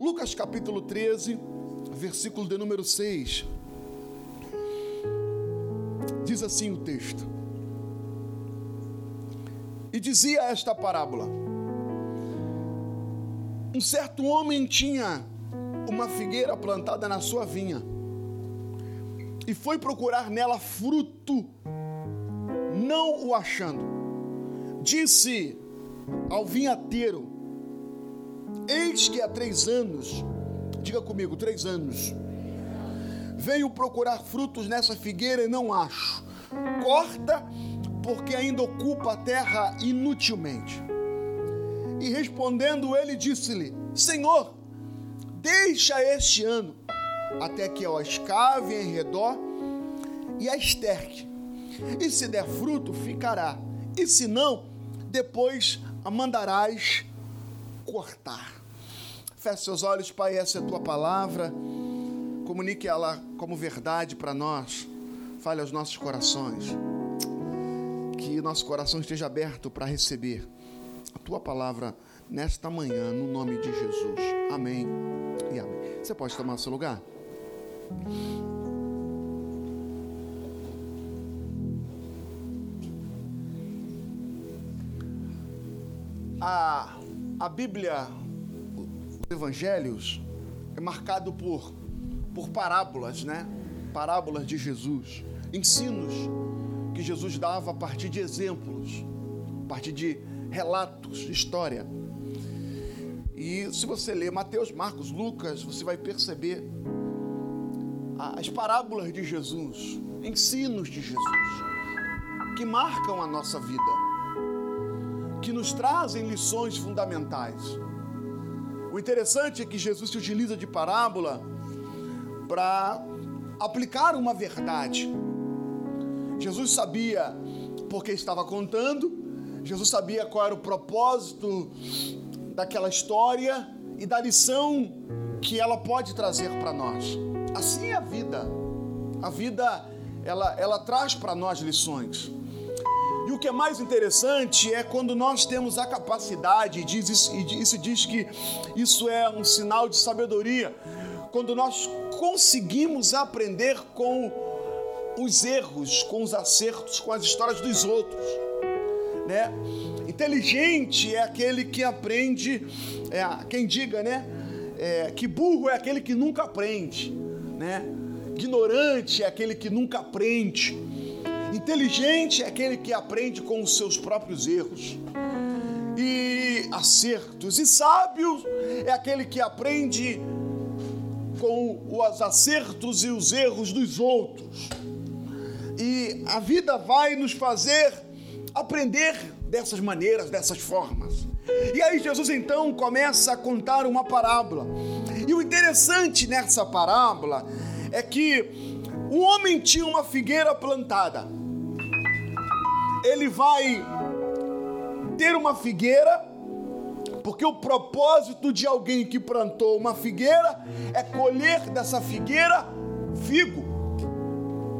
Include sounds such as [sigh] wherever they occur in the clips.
Lucas capítulo 13, versículo de número 6. Diz assim o texto. E dizia esta parábola: Um certo homem tinha uma figueira plantada na sua vinha e foi procurar nela fruto, não o achando. Disse ao vinhateiro: Eis que há três anos, diga comigo, três anos, venho procurar frutos nessa figueira e não acho. Corta, porque ainda ocupa a terra inutilmente. E respondendo ele, disse-lhe: Senhor, deixa este ano, até que eu a escave em redor e a esterque. E se der fruto, ficará. E se não, depois a mandarás cortar. Feche seus olhos, Pai, essa é a tua palavra. Comunique ela como verdade para nós. Fale aos nossos corações. Que nosso coração esteja aberto para receber a tua palavra nesta manhã, no nome de Jesus. Amém e amém. Você pode tomar seu lugar? A, Bíblia, os Evangelhos, é marcado por, por parábolas, né? Parábolas de Jesus, ensinos que Jesus dava a partir de exemplos, a partir de relatos, história. E se você ler Mateus, Marcos, Lucas, você vai perceber as parábolas de Jesus, ensinos de Jesus, que marcam a nossa vida, que nos trazem lições fundamentais. O interessante é que Jesus se utiliza de parábola para aplicar uma verdade. Jesus sabia porque estava contando, Jesus sabia qual era o propósito daquela história e da lição que ela pode trazer para nós. Assim é a vida. A vida ela, ela traz para nós lições. E que é mais interessante é quando nós temos a capacidade, diz isso, e isso diz que isso é um sinal de sabedoria, quando nós conseguimos aprender com os erros, com os acertos, com as histórias dos outros, né? Inteligente é aquele que aprende, é, quem diga, né? É, que burro é aquele que nunca aprende né? Ignorante é aquele que nunca aprende. Inteligente é aquele que aprende com os seus próprios erros e acertos. E sábio é aquele que aprende com os acertos e os erros dos outros. E a vida vai nos fazer aprender dessas maneiras, dessas formas. E aí Jesus então começa a contar uma parábola. E o interessante nessa parábola é que um homem tinha uma figueira plantada. Ele vai ter uma figueira, porque o propósito de alguém que plantou uma figueira é colher dessa figueira figo.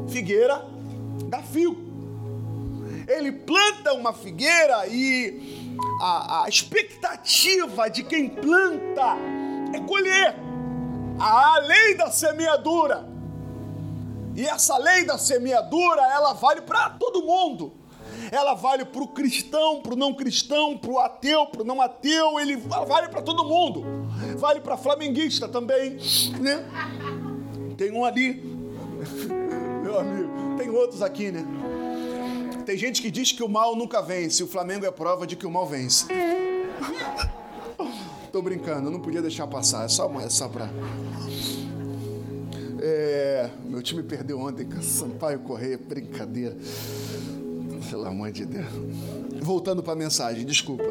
Figueira dá figo. Ele planta uma figueira e a, a expectativa de quem planta é colher. A lei da semeadura. E essa lei da semeadura, ela vale para todo mundo. Ela vale para o cristão, para o não cristão, para o ateu, para o não ateu, ele vale para todo mundo. Vale para flamenguista também, né? Tem um ali, [laughs] meu amigo, tem outros aqui, né? Tem gente que diz que o mal nunca vence. O Flamengo é prova de que o mal vence. [laughs] Tô brincando, não podia deixar passar. É só, é só pra. É, meu time perdeu ontem com Sampaio Correia, brincadeira. Pelo amor de Deus. Voltando para a mensagem, desculpa.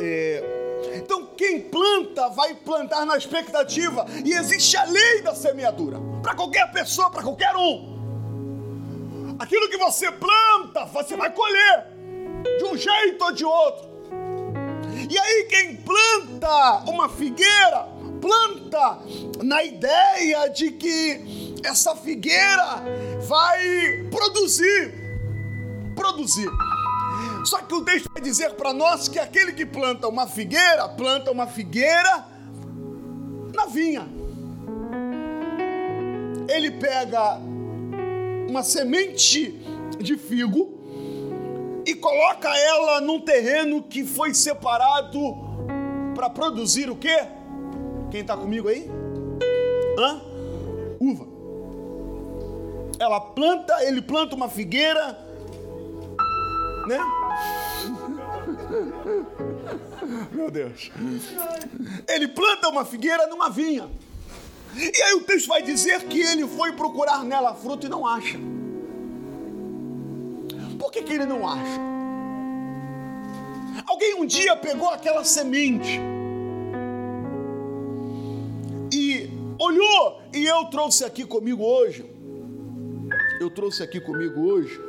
É, então, quem planta vai plantar na expectativa. E existe a lei da semeadura. Para qualquer pessoa, para qualquer um. Aquilo que você planta, você vai colher, de um jeito ou de outro. E aí, quem planta uma figueira, planta na ideia de que essa figueira vai produzir. Produzir. Só que o texto vai dizer para nós que aquele que planta uma figueira, planta uma figueira na vinha. Ele pega uma semente de figo e coloca ela num terreno que foi separado para produzir o quê? Quem está comigo aí? Hã? Uva. Ela planta, ele planta uma figueira, né? Meu Deus. Ele planta uma figueira numa vinha. E aí o texto vai dizer que ele foi procurar nela fruto e não acha. Por que, que ele não acha? Alguém um dia pegou aquela semente e olhou, e eu trouxe aqui comigo hoje. Eu trouxe aqui comigo hoje.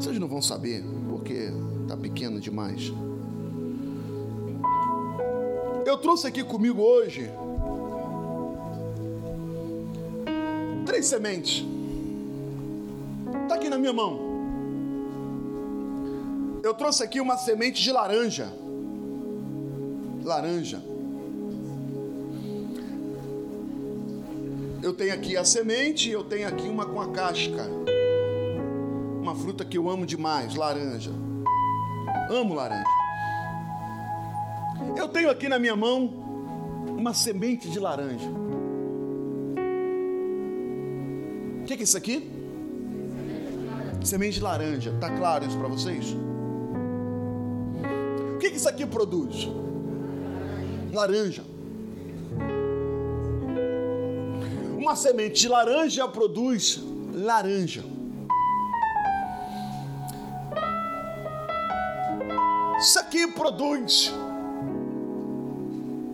Vocês não vão saber, porque está pequeno demais. Eu trouxe aqui comigo hoje três sementes. Está aqui na minha mão. Eu trouxe aqui uma semente de laranja. Laranja. Eu tenho aqui a semente, eu tenho aqui uma com a casca. Uma fruta que eu amo demais, laranja. Amo laranja. Eu tenho aqui na minha mão uma semente de laranja. O que é isso aqui? Semente de laranja. Tá claro isso para vocês? que, que isso aqui produz? Laranja. Uma semente de laranja produz laranja. Produz.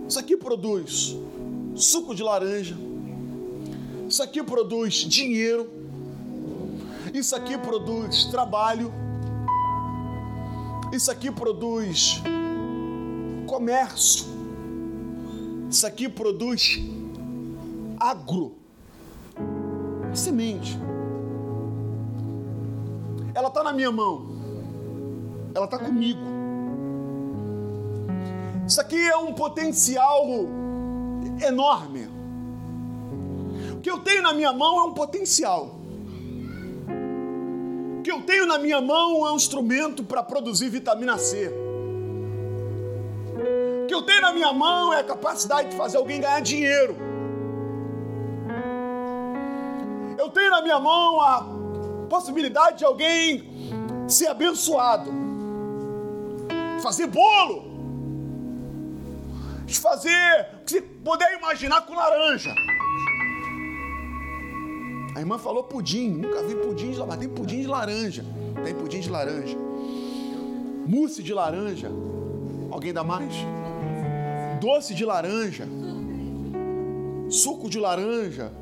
Isso aqui produz suco de laranja. Isso aqui produz dinheiro. Isso aqui produz trabalho. Isso aqui produz comércio. Isso aqui produz agro. Semente. Ela está na minha mão. Ela está comigo. Isso aqui é um potencial enorme. O que eu tenho na minha mão é um potencial que eu tenho na minha mão é um instrumento para produzir vitamina C. O que eu tenho na minha mão é a capacidade de fazer alguém ganhar dinheiro. Eu tenho na minha mão a possibilidade de alguém ser abençoado, fazer bolo, de fazer o que você puder imaginar com laranja. A irmã falou pudim. Nunca vi pudim de laranja. Tem pudim de laranja. Tem pudim de laranja. Mousse de laranja. Alguém dá mais? Doce de laranja. Suco de laranja.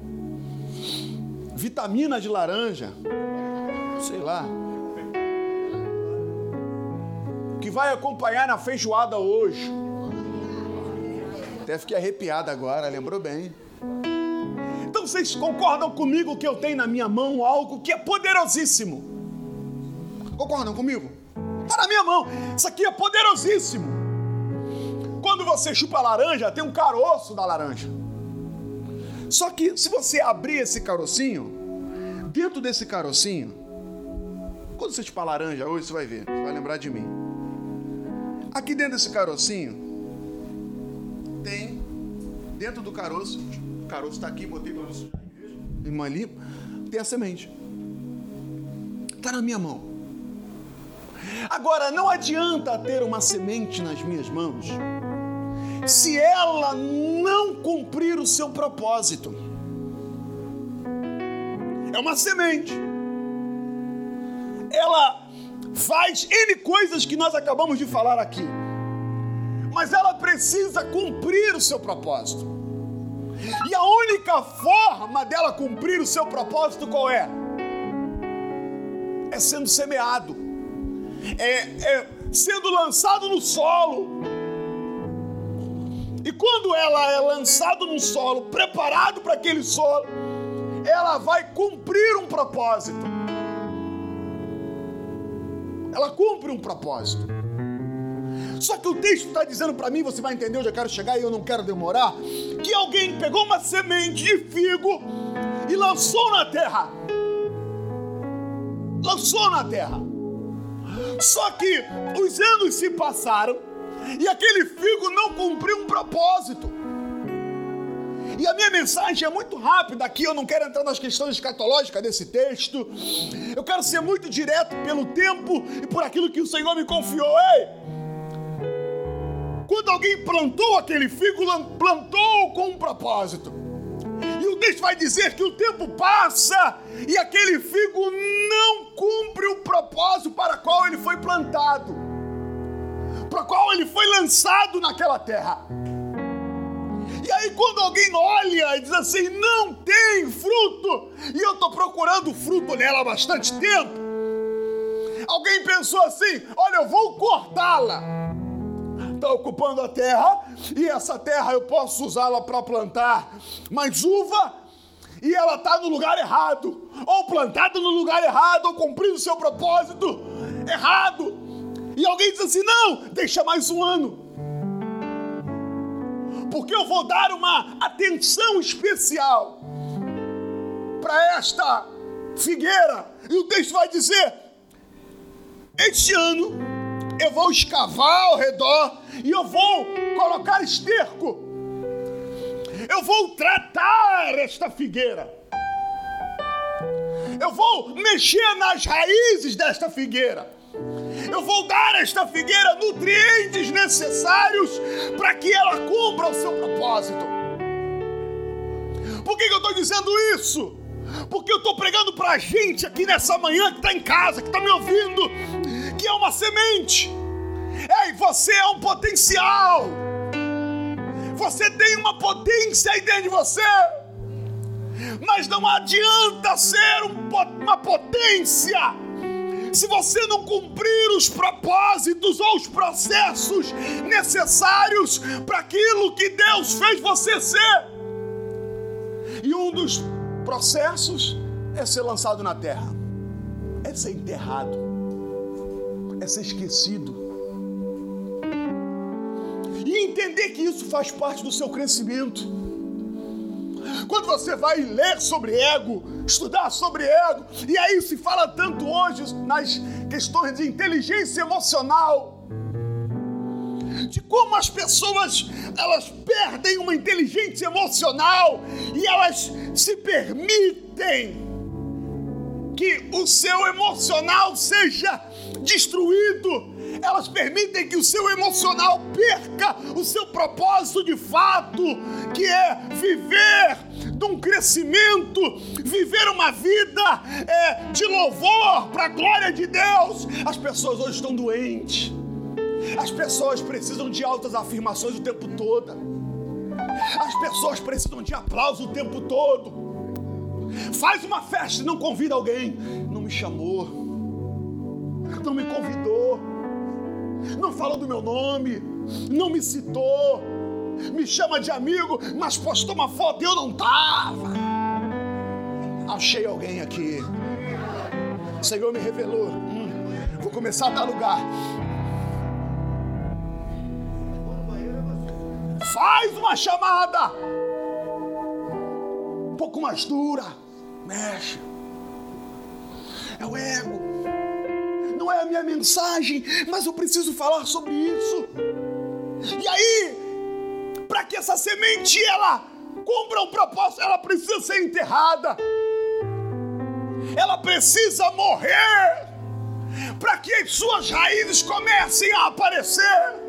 Vitamina de laranja. Sei lá. Que vai acompanhar na feijoada hoje. Até fiquei arrepiado agora, lembrou bem. Então vocês concordam comigo que eu tenho na minha mão algo que é poderosíssimo? Concordam comigo? Está na minha mão. Isso aqui é poderosíssimo. Quando você chupa a laranja, tem um caroço da laranja. Só que se você abrir esse carocinho, dentro desse carocinho, quando você chupar laranja hoje, você vai ver, você vai lembrar de mim. Aqui dentro desse carocinho, dentro do caroço, o caroço está aqui, botei para você. Irmã ali, tem a semente. Está na minha mão. Agora, não adianta ter uma semente nas minhas mãos se ela não cumprir o seu propósito. É uma semente. Ela faz N coisas que nós acabamos de falar aqui. Mas ela precisa cumprir o seu propósito. E a única forma dela cumprir o seu propósito qual é? É sendo semeado, é, é sendo lançado no solo. E quando ela é lançada no solo, preparado para aquele solo, ela vai cumprir um propósito. Ela cumpre um propósito. Só que o texto está dizendo para mim, você vai entender onde eu quero chegar e eu não quero demorar, que alguém pegou uma semente de figo e lançou na terra. Lançou na terra. Só que os anos se passaram e aquele figo não cumpriu um propósito. E a minha mensagem é muito rápida aqui, eu não quero entrar nas questões escatológicas desse texto. Eu quero ser muito direto pelo tempo e por aquilo que o Senhor me confiou. Ei! Quando alguém plantou aquele figo, plantou com um propósito. E o texto vai dizer que o tempo passa e aquele figo não cumpre o propósito para qual ele foi plantado, para qual ele foi lançado naquela terra. E aí, quando alguém olha e diz assim, não tem fruto, e eu estou procurando fruto nela há bastante tempo, alguém pensou assim: olha, eu vou cortá-la. Está ocupando a terra, e essa terra eu posso usá-la para plantar mais uva, e ela está no lugar errado, ou plantada no lugar errado, ou cumprindo o seu propósito errado. E alguém diz assim: não, deixa mais um ano porque eu vou dar uma atenção especial para esta figueira. E o texto vai dizer: este ano eu vou escavar ao redor e eu vou colocar esterco. Eu vou tratar esta figueira. Eu vou mexer nas raízes desta figueira. Eu vou dar a esta figueira nutrientes necessários para que ela cumpra o seu propósito. Por que, que eu estou dizendo isso? Porque eu estou pregando para a gente aqui nessa manhã que está em casa, que está me ouvindo, que é uma semente. Ei, você é um potencial. Você tem uma potência aí dentro de você. Mas não adianta ser um, uma potência se você não cumprir os propósitos ou os processos necessários para aquilo que Deus fez você ser. E um dos processos é ser lançado na terra, é ser enterrado, é ser esquecido. E entender que isso faz parte do seu crescimento. Quando você vai ler sobre ego, estudar sobre ego, e aí se fala tanto hoje nas questões de inteligência emocional, de como as pessoas elas perdem uma inteligência emocional e elas se permitem que o seu emocional seja destruído. Elas permitem que o seu emocional perca o seu propósito de fato, que é viver de um crescimento, viver uma vida é, de louvor para a glória de Deus. As pessoas hoje estão doentes. As pessoas precisam de altas afirmações o tempo todo. As pessoas precisam de aplauso o tempo todo. Faz uma festa e não convida alguém. Não me chamou. Não me convidou. Não falou do meu nome. Não me citou me chama de amigo, mas postou uma foto e eu não tava. Achei alguém aqui. O Senhor me revelou. Hum, vou começar a dar lugar. Faz uma chamada. Um pouco mais dura. Mexe. É o ego. Não é a minha mensagem, mas eu preciso falar sobre isso. E aí, para que essa semente ela cumpra o propósito, ela precisa ser enterrada. Ela precisa morrer para que as suas raízes comecem a aparecer.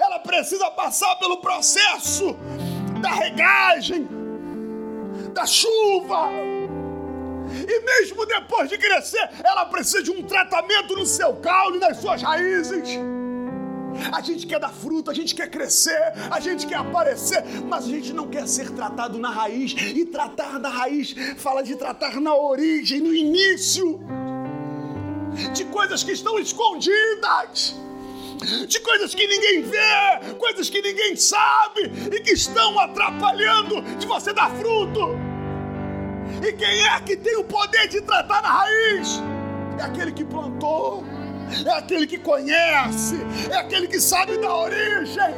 Ela precisa passar pelo processo da regagem, da chuva. E mesmo depois de crescer, ela precisa de um tratamento no seu caule, nas suas raízes. A gente quer dar fruto, a gente quer crescer, a gente quer aparecer, mas a gente não quer ser tratado na raiz. E tratar na raiz fala de tratar na origem, no início, de coisas que estão escondidas de coisas que ninguém vê, coisas que ninguém sabe e que estão atrapalhando de você dar fruto. E quem é que tem o poder de tratar na raiz? É aquele que plantou é aquele que conhece, é aquele que sabe da origem.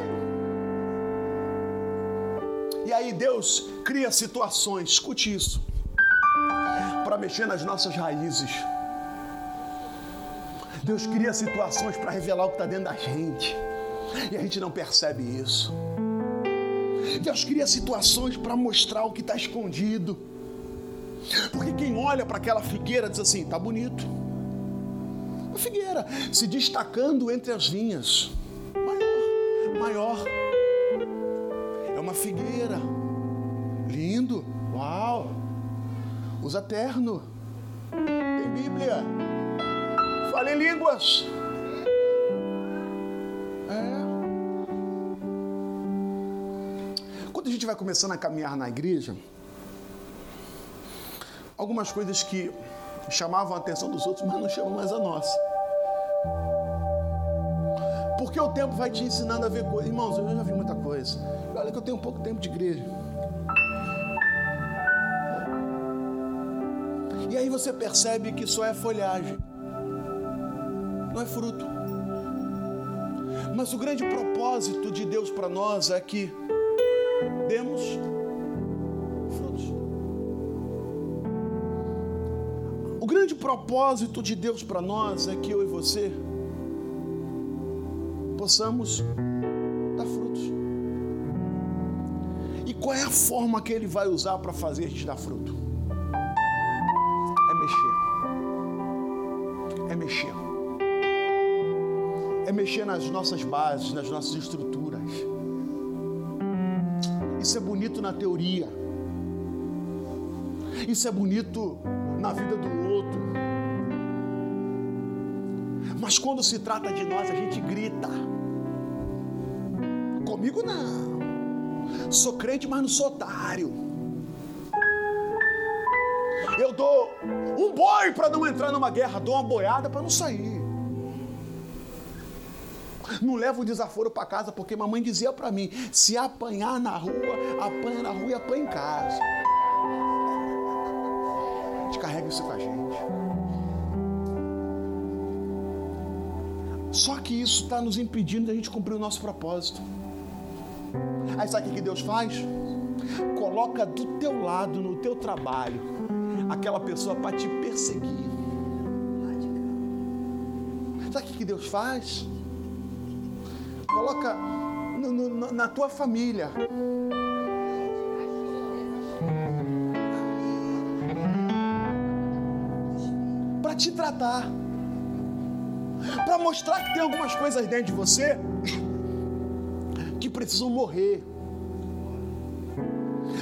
E aí Deus cria situações, escute isso, para mexer nas nossas raízes. Deus cria situações para revelar o que está dentro da gente. E a gente não percebe isso. Deus cria situações para mostrar o que está escondido. Porque quem olha para aquela figueira diz assim: tá bonito. Uma figueira se destacando entre as vinhas. Maior, maior. É uma figueira. Lindo. Uau. Usa terno. Tem Bíblia. Fale línguas. É. Quando a gente vai começando a caminhar na igreja, algumas coisas que chamavam a atenção dos outros, mas não chamam mais a nossa. Porque o tempo vai te ensinando a ver coisas. Irmãos, eu já vi muita coisa. Olha que eu tenho pouco tempo de igreja. E aí você percebe que só é folhagem, não é fruto. Mas o grande propósito de Deus para nós é que demos propósito de Deus para nós é que eu e você possamos dar frutos. E qual é a forma que Ele vai usar para fazer a gente dar fruto? É mexer. É mexer. É mexer nas nossas bases, nas nossas estruturas. Isso é bonito na teoria. Isso é bonito na vida do outro. Mas quando se trata de nós, a gente grita. Comigo não. Sou crente, mas não sou otário. Eu dou um boi para não entrar numa guerra, dou uma boiada para não sair. Não levo o desaforo para casa, porque mamãe dizia para mim: se apanhar na rua, apanha na rua e apanha em casa carrega isso com a gente. Só que isso está nos impedindo de a gente cumprir o nosso propósito. Aí sabe o que Deus faz? Coloca do teu lado, no teu trabalho, aquela pessoa para te perseguir. Sabe o que Deus faz? Coloca no, no, na tua família te tratar, para mostrar que tem algumas coisas dentro de você que precisam morrer,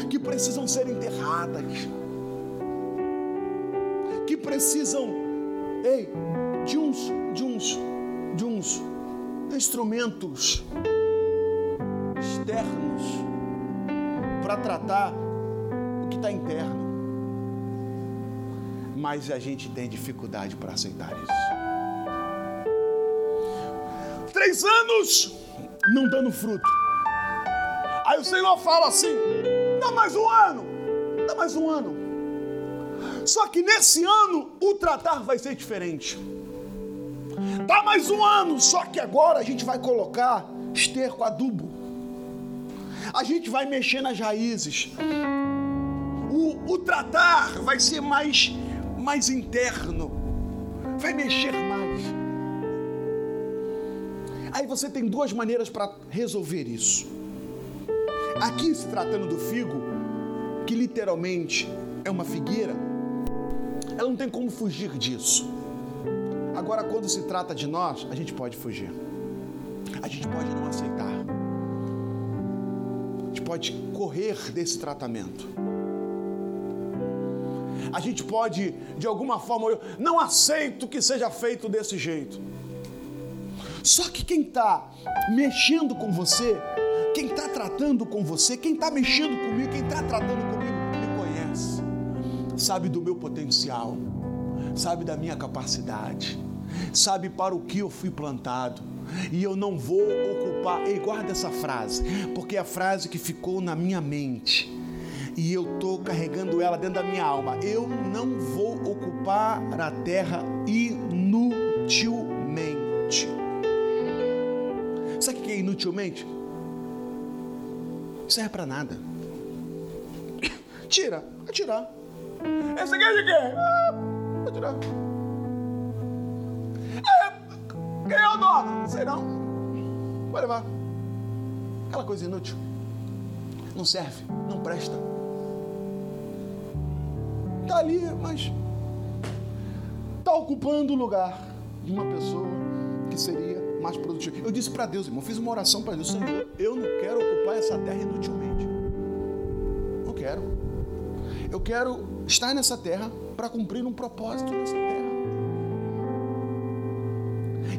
que precisam ser enterradas, que precisam, ei, de uns, de uns, de uns instrumentos externos para tratar o que está interno mas a gente tem dificuldade para aceitar isso. Três anos não dando fruto. Aí o Senhor fala assim: dá mais um ano, dá mais um ano. Só que nesse ano o tratar vai ser diferente. Dá mais um ano, só que agora a gente vai colocar esterco, adubo. A gente vai mexer nas raízes. O, o tratar vai ser mais mais interno, vai mexer mais. Aí você tem duas maneiras para resolver isso. Aqui se tratando do figo, que literalmente é uma figueira, ela não tem como fugir disso. Agora, quando se trata de nós, a gente pode fugir. A gente pode não aceitar. A gente pode correr desse tratamento a gente pode, de alguma forma, eu não aceito que seja feito desse jeito. Só que quem está mexendo com você, quem está tratando com você, quem está mexendo comigo, quem está tratando comigo, me conhece, sabe do meu potencial, sabe da minha capacidade, sabe para o que eu fui plantado. E eu não vou ocupar. Ei, guarda essa frase, porque é a frase que ficou na minha mente e eu estou carregando ela dentro da minha alma. Eu não vou ocupar a terra inutilmente. Inutilmente? Não serve para nada. Tira, vai tirar. Esse aqui é? Ah, vou tirar. É, quem é o dono? Sei não. Vai levar. Aquela coisa inútil. Não serve, não presta. Está ali, mas está ocupando o lugar de uma pessoa que seria mais produtiva. Eu disse para Deus, irmão, fiz uma oração para Deus, Senhor, eu não quero ocupar essa terra inutilmente. Não quero. Eu quero estar nessa terra para cumprir um propósito nessa terra.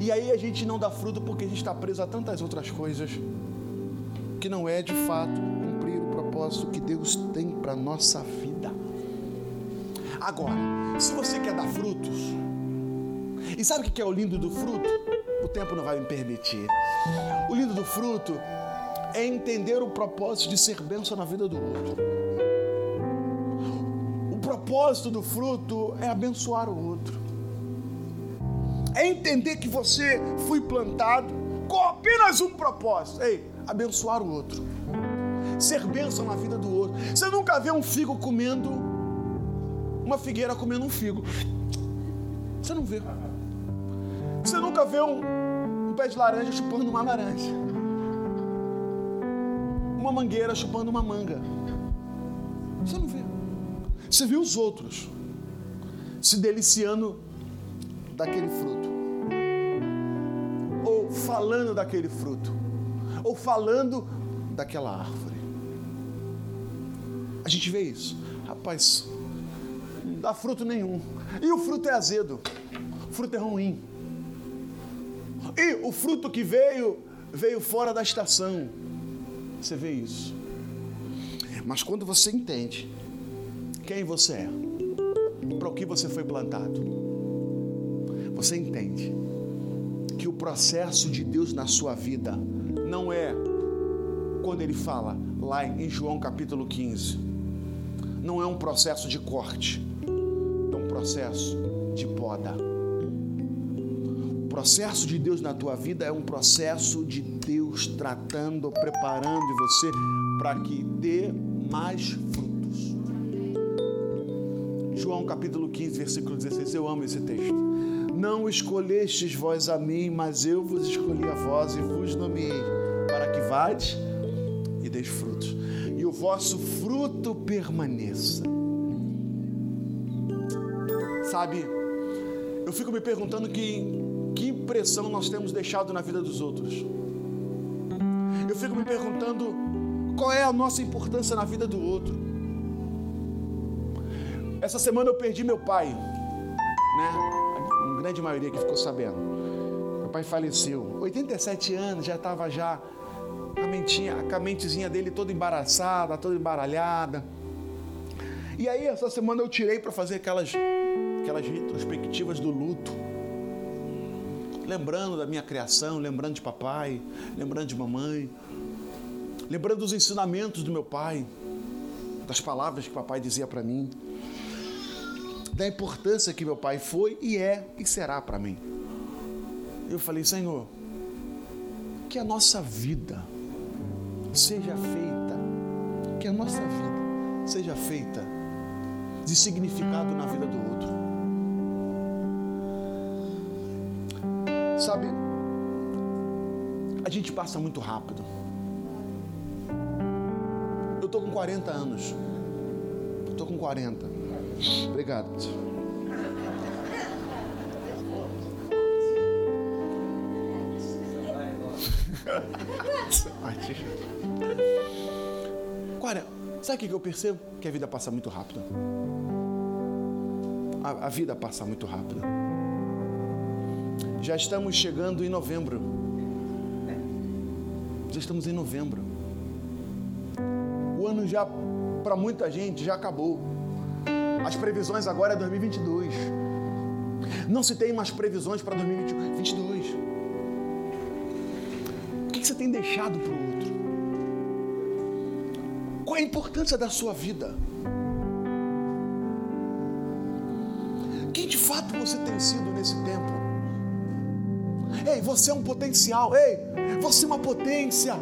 E aí a gente não dá fruto porque a gente está preso a tantas outras coisas que não é de fato cumprir o propósito que Deus tem para nossa vida. Agora, se você quer dar frutos, e sabe o que é o lindo do fruto? O tempo não vai me permitir. O lindo do fruto é entender o propósito de ser bênção na vida do outro. O propósito do fruto é abençoar o outro. É entender que você foi plantado com apenas um propósito. Ei, abençoar o outro. Ser bênção na vida do outro. Você nunca vê um figo comendo, uma figueira comendo um figo. Você não vê. Você nunca vê um, um pé de laranja chupando uma laranja. Uma mangueira chupando uma manga. Você não vê. Você viu os outros se deliciando daquele fruto. Ou falando daquele fruto. Ou falando daquela árvore. A gente vê isso. Rapaz, não dá fruto nenhum. E o fruto é azedo. O fruto é ruim. E o fruto que veio, veio fora da estação. Você vê isso. Mas quando você entende quem você é, para o que você foi plantado, você entende que o processo de Deus na sua vida não é quando ele fala lá em João capítulo 15, não é um processo de corte, é um processo de poda processo de Deus na tua vida é um processo de Deus tratando, preparando você para que dê mais frutos. João capítulo 15, versículo 16. Eu amo esse texto. Não escolhestes vós a mim, mas eu vos escolhi a vós e vos nomeei, para que vades e deis frutos, e o vosso fruto permaneça. Sabe, eu fico me perguntando que que impressão nós temos deixado na vida dos outros. Eu fico me perguntando qual é a nossa importância na vida do outro. Essa semana eu perdi meu pai, né? A grande maioria que ficou sabendo. Meu pai faleceu, 87 anos, já estava já a mentinha, a mentezinha dele toda embaraçada, toda embaralhada. E aí essa semana eu tirei para fazer aquelas aquelas retrospectivas do luto lembrando da minha criação, lembrando de papai, lembrando de mamãe, lembrando dos ensinamentos do meu pai, das palavras que papai dizia para mim, da importância que meu pai foi e é e será para mim. Eu falei, Senhor, que a nossa vida seja feita, que a nossa vida seja feita de significado na vida do outro. Sabe, a gente passa muito rápido. Eu tô com 40 anos. Eu tô com 40. Obrigado. Olha, sabe o que eu percebo? Que a vida passa muito rápido. A, a vida passa muito rápido. Já estamos chegando em novembro. Já estamos em novembro. O ano já, para muita gente, já acabou. As previsões agora é 2022. Não se tem mais previsões para 2022. O que você tem deixado para o outro? Qual é a importância da sua vida? Quem de fato você tem sido nesse tempo? Ei, você é um potencial. Ei, você é uma potência.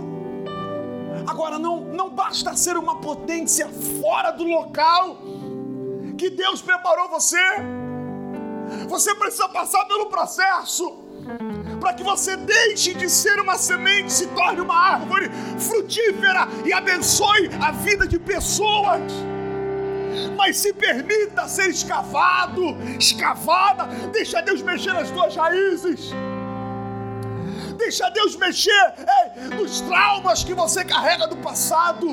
Agora, não, não basta ser uma potência fora do local que Deus preparou você. Você precisa passar pelo processo para que você deixe de ser uma semente, se torne uma árvore frutífera e abençoe a vida de pessoas. Mas se permita ser escavado, escavada, deixa Deus mexer nas tuas raízes. Deixa Deus mexer ei, nos traumas que você carrega do passado.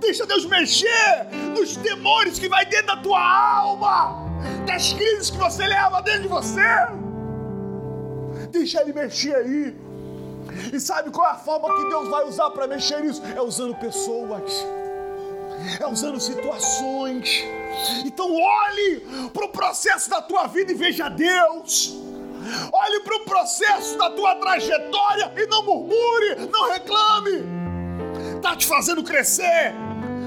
Deixa Deus mexer nos temores que vai dentro da tua alma, das crises que você leva dentro de você. Deixa Ele mexer aí. E sabe qual é a forma que Deus vai usar para mexer nisso? É usando pessoas, é usando situações. Então olhe para o processo da tua vida e veja Deus. Olhe para o processo da tua trajetória e não murmure, não reclame. Está te fazendo crescer,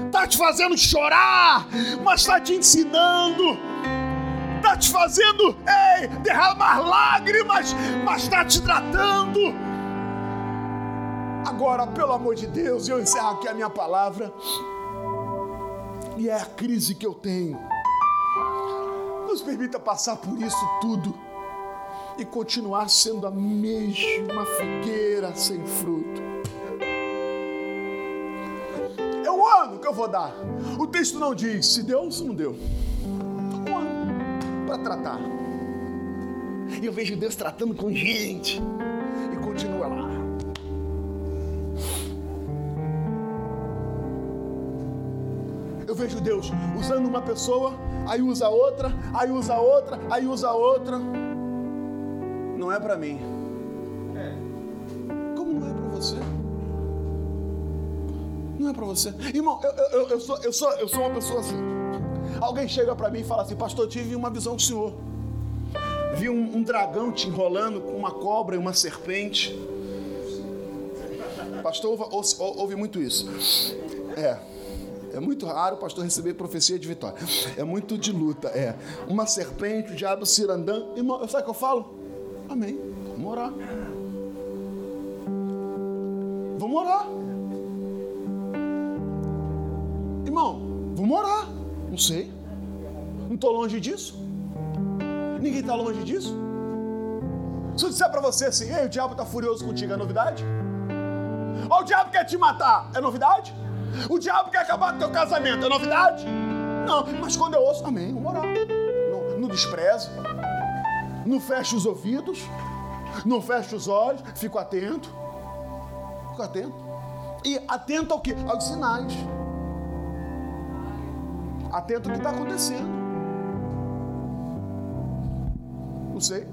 está te fazendo chorar, mas está te ensinando, está te fazendo ei, derramar lágrimas, mas está te tratando. Agora, pelo amor de Deus, eu encerro aqui a minha palavra. E é a crise que eu tenho. Nos permita passar por isso tudo e continuar sendo a mesma figueira sem fruto. É o ano que eu vou dar. O texto não diz se deu ou se não deu. Um ano para tratar. E eu vejo Deus tratando com gente e continua lá. Eu vejo Deus usando uma pessoa, aí usa outra, aí usa outra, aí usa outra não é para mim. Como não é para você? Não é para você. Irmão, eu, eu, eu, sou, eu, sou, eu sou uma pessoa assim. Alguém chega para mim e fala assim, pastor, tive uma visão do senhor. Vi um, um dragão te enrolando com uma cobra e uma serpente. Pastor, ouve, ouve muito isso. É. É muito raro o pastor receber profecia de vitória. É muito de luta. É. Uma serpente, o diabo cirandã. Irmão, sabe o que eu falo? Amém. Vamos orar. Vamos orar. Irmão, vamos orar. Não sei. Não estou longe disso. Ninguém está longe disso. Se eu disser para você assim, ei, o diabo está furioso contigo, é novidade? Ou o diabo quer te matar, é novidade? O diabo quer acabar com teu casamento, é novidade? Não, mas quando eu ouço, amém, vamos orar. Não, não desprezo não feche os ouvidos, não feche os olhos, fico atento. Fico atento. E atento ao que? Aos sinais. Atento ao que está acontecendo. Não sei.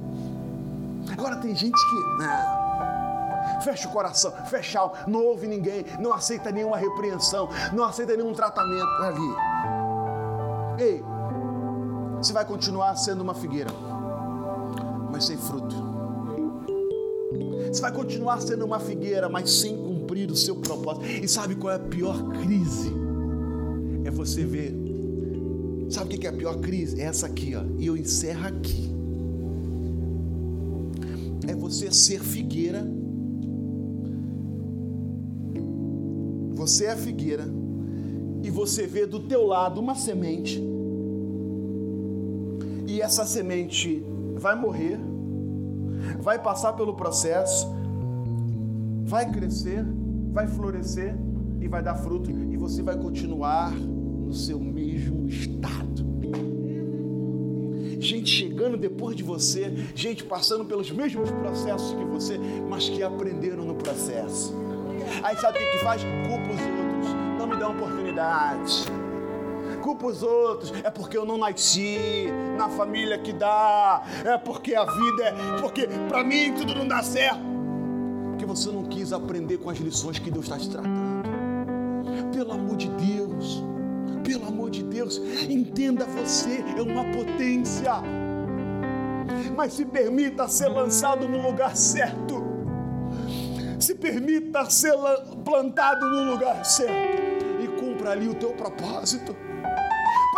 Agora tem gente que. Não, fecha o coração, fecha alma, não ouve ninguém, não aceita nenhuma repreensão, não aceita nenhum tratamento ali. Ei, você vai continuar sendo uma figueira mas sem fruto. Você vai continuar sendo uma figueira, mas sem cumprir o seu propósito. E sabe qual é a pior crise? É você ver. Sabe o que é a pior crise? É essa aqui, ó. E eu encerro aqui. É você ser figueira. Você é a figueira. E você vê do teu lado uma semente. E essa semente vai morrer, vai passar pelo processo, vai crescer, vai florescer e vai dar fruto, e você vai continuar no seu mesmo estado. Gente chegando depois de você, gente passando pelos mesmos processos que você, mas que aprenderam no processo. Aí sabe o que, faz? Culpa os outros, não me dá oportunidade culpa os outros, é porque eu não nasci na família que dá, é porque a vida é, porque para mim tudo não dá certo. Porque você não quis aprender com as lições que Deus está te tratando. Pelo amor de Deus, pelo amor de Deus, entenda você é uma potência. Mas se permita ser lançado no lugar certo. Se permita ser plantado no lugar certo e cumpra ali o teu propósito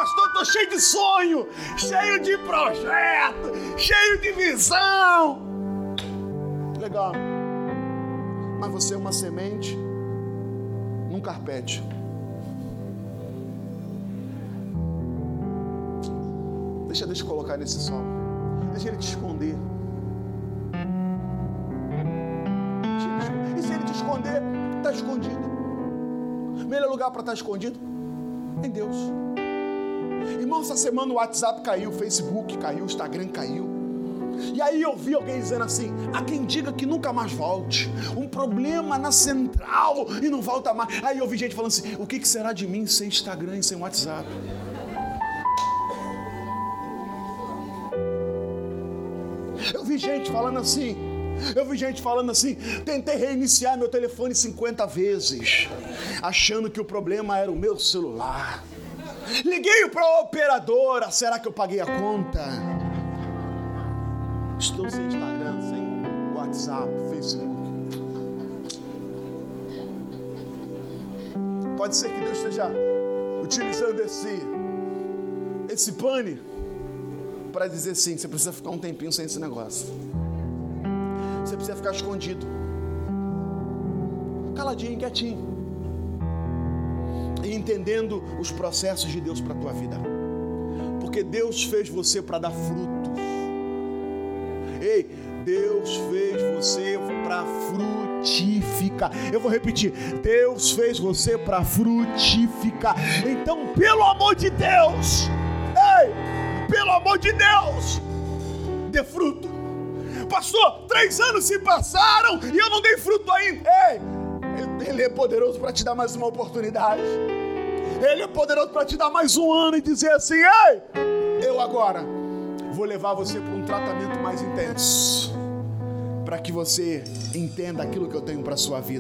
pastor, estou cheio de sonho, cheio de projeto, cheio de visão. legal. Mas você é uma semente num carpete. Deixa Deus colocar nesse sol. Deixa Ele te esconder. E se Ele te esconder, está escondido. Melhor lugar para estar tá escondido? Em Deus. Irmão, essa semana o WhatsApp caiu, o Facebook caiu, o Instagram caiu. E aí eu vi alguém dizendo assim: há quem diga que nunca mais volte. Um problema na central e não volta mais. Aí eu vi gente falando assim: o que será de mim sem Instagram e sem WhatsApp? Eu vi gente falando assim. Eu vi gente falando assim: tentei reiniciar meu telefone 50 vezes, achando que o problema era o meu celular. Liguei para a operadora, será que eu paguei a conta? Estou sem Instagram, sem WhatsApp, Facebook. Pode ser que Deus esteja utilizando esse, esse pane para dizer sim, você precisa ficar um tempinho sem esse negócio. Você precisa ficar escondido. Caladinho, quietinho. Entendendo os processos de Deus para a tua vida. Porque Deus fez você para dar frutos. Ei, Deus fez você para frutificar. Eu vou repetir: Deus fez você para frutificar. Então, pelo amor de Deus, ei, pelo amor de Deus, dê fruto. Pastor, três anos se passaram e eu não dei fruto ainda. Ei, Ele é poderoso para te dar mais uma oportunidade. Ele é poderoso para te dar mais um ano e dizer assim: ei, eu agora vou levar você para um tratamento mais intenso, para que você entenda aquilo que eu tenho para sua vida.